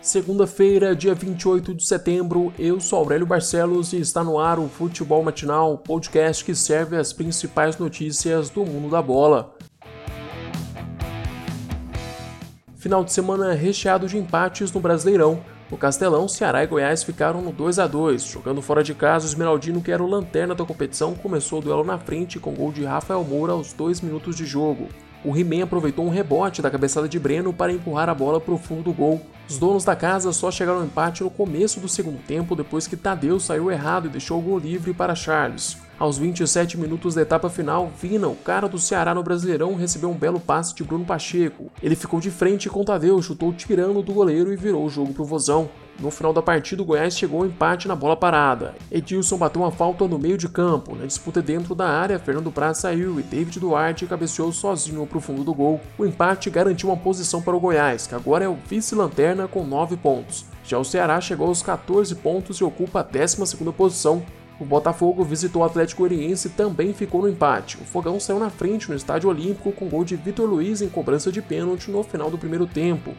Segunda-feira, dia 28 de setembro, eu sou Aurélio Barcelos e está no ar o Futebol Matinal, podcast que serve as principais notícias do mundo da bola. Final de semana recheado de empates no Brasileirão. No Castelão, Ceará e Goiás ficaram no 2 a 2 Jogando fora de casa, o Esmeraldino, que era o lanterna da competição, começou o duelo na frente com gol de Rafael Moura aos 2 minutos de jogo. O He-Man aproveitou um rebote da cabeçada de Breno para empurrar a bola para o fundo do gol. Os donos da casa só chegaram ao empate no começo do segundo tempo depois que Tadeu saiu errado e deixou o gol livre para Charles. Aos 27 minutos da etapa final, Vina, o cara do Ceará no Brasileirão, recebeu um belo passe de Bruno Pacheco. Ele ficou de frente com Tadeu, chutou tirando do goleiro e virou o jogo pro Vozão. No final da partida, o Goiás chegou ao empate na bola parada. Edilson bateu uma falta no meio de campo. Na disputa dentro da área, Fernando Praz saiu e David Duarte cabeceou sozinho para o fundo do gol. O empate garantiu uma posição para o Goiás, que agora é o vice-lanterna com 9 pontos. Já o Ceará chegou aos 14 pontos e ocupa a 12 posição. O Botafogo visitou o Atlético Goianiense e também ficou no empate. O Fogão saiu na frente no Estádio Olímpico com gol de Vitor Luiz em cobrança de pênalti no final do primeiro tempo.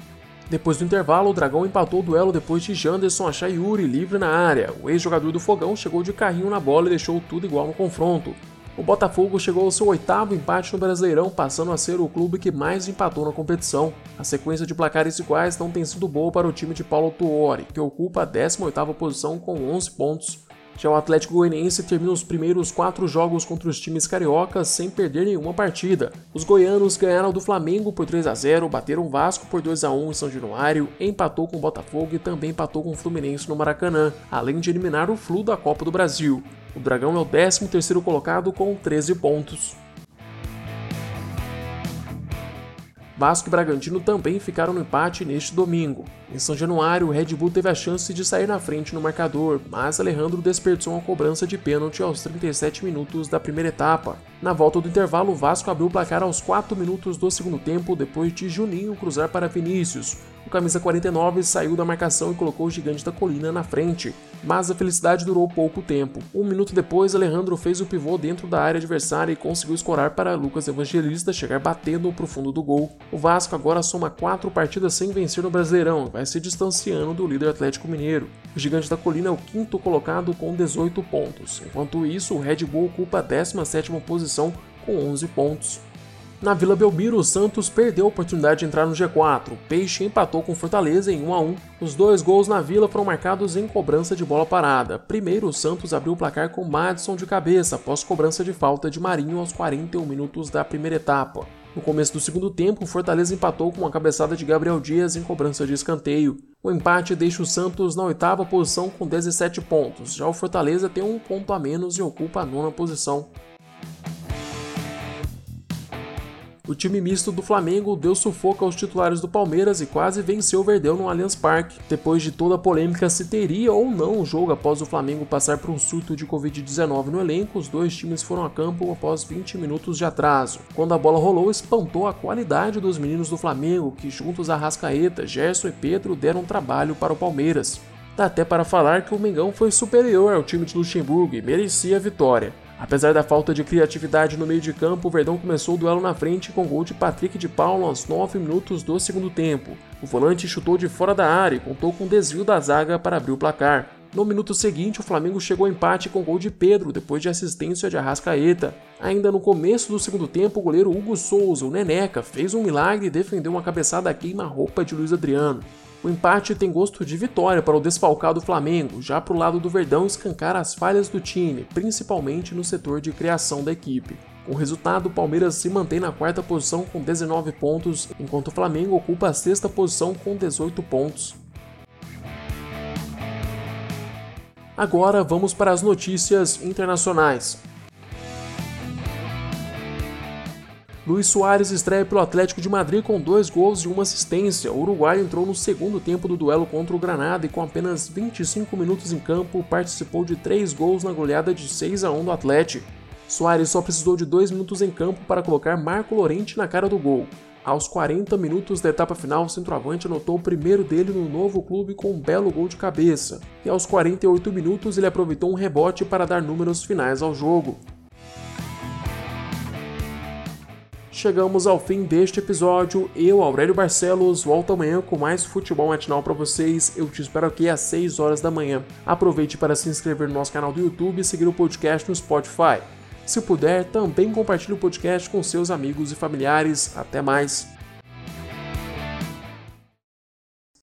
Depois do intervalo, o Dragão empatou o duelo depois de Janderson achar Yuri livre na área. O ex-jogador do Fogão chegou de carrinho na bola e deixou tudo igual no confronto. O Botafogo chegou ao seu oitavo empate no Brasileirão, passando a ser o clube que mais empatou na competição. A sequência de placares iguais não tem sido boa para o time de Paulo Tuori, que ocupa a 18ª posição com 11 pontos. Já o Atlético Goianiense termina os primeiros quatro jogos contra os times cariocas sem perder nenhuma partida. Os goianos ganharam do Flamengo por 3 a 0, bateram o Vasco por 2 a 1 em São Januário, empatou com o Botafogo e também empatou com o Fluminense no Maracanã, além de eliminar o Flu da Copa do Brasil. O Dragão é o 13º colocado com 13 pontos. Vasco e Bragantino também ficaram no empate neste domingo. Em São Januário, o Red Bull teve a chance de sair na frente no marcador, mas Alejandro desperdiçou uma cobrança de pênalti aos 37 minutos da primeira etapa. Na volta do intervalo, o Vasco abriu o placar aos 4 minutos do segundo tempo depois de Juninho cruzar para Vinícius. O camisa 49 saiu da marcação e colocou o gigante da colina na frente, mas a felicidade durou pouco tempo. Um minuto depois, Alejandro fez o pivô dentro da área adversária e conseguiu escorar para Lucas Evangelista chegar batendo para o fundo do gol. O Vasco agora soma quatro partidas sem vencer no Brasileirão e vai se distanciando do líder Atlético Mineiro. O gigante da colina é o quinto colocado com 18 pontos. Enquanto isso, o Red Bull ocupa a 17ª posição com 11 pontos. Na Vila Belmiro, o Santos perdeu a oportunidade de entrar no G4. O Peixe empatou com Fortaleza em 1 a 1. Os dois gols na Vila foram marcados em cobrança de bola parada. Primeiro, o Santos abriu o placar com Madison de cabeça após cobrança de falta de Marinho aos 41 minutos da primeira etapa. No começo do segundo tempo, o Fortaleza empatou com uma cabeçada de Gabriel Dias em cobrança de escanteio. O empate deixa o Santos na oitava posição com 17 pontos. Já o Fortaleza tem um ponto a menos e ocupa a nona posição. O time misto do Flamengo deu sufoco aos titulares do Palmeiras e quase venceu o Verdão no Allianz Parque. Depois de toda a polêmica se teria ou não o jogo após o Flamengo passar por um surto de Covid-19 no elenco, os dois times foram a campo após 20 minutos de atraso. Quando a bola rolou, espantou a qualidade dos meninos do Flamengo, que juntos a Rascaeta, Gerson e Pedro deram trabalho para o Palmeiras. Dá até para falar que o Mengão foi superior ao time de Luxemburgo e merecia a vitória. Apesar da falta de criatividade no meio de campo, o Verdão começou o duelo na frente com gol de Patrick de Paulo aos 9 minutos do segundo tempo. O volante chutou de fora da área e contou com desvio da zaga para abrir o placar. No minuto seguinte, o Flamengo chegou ao empate com gol de Pedro, depois de assistência de Arrascaeta. Ainda no começo do segundo tempo, o goleiro Hugo Souza, o Neneca, fez um milagre e defendeu uma cabeçada queima-roupa de Luiz Adriano. O empate tem gosto de vitória para o desfalcado Flamengo, já para o lado do Verdão escancar as falhas do time, principalmente no setor de criação da equipe. Com o resultado, o Palmeiras se mantém na quarta posição com 19 pontos, enquanto o Flamengo ocupa a sexta posição com 18 pontos. Agora vamos para as notícias internacionais. Luiz Soares estreia pelo Atlético de Madrid com dois gols e uma assistência. O uruguaio entrou no segundo tempo do duelo contra o Granada e com apenas 25 minutos em campo participou de três gols na goleada de 6 a 1 do Atlético. Soares só precisou de dois minutos em campo para colocar Marco Lorente na cara do gol. Aos 40 minutos da etapa final, o centroavante anotou o primeiro dele no novo clube com um belo gol de cabeça, e aos 48 minutos ele aproveitou um rebote para dar números finais ao jogo. Chegamos ao fim deste episódio. Eu, Aurélio Barcelos, volto amanhã com mais futebol matinal para vocês. Eu te espero aqui às 6 horas da manhã. Aproveite para se inscrever no nosso canal do YouTube e seguir o podcast no Spotify. Se puder, também compartilhe o podcast com seus amigos e familiares. Até mais!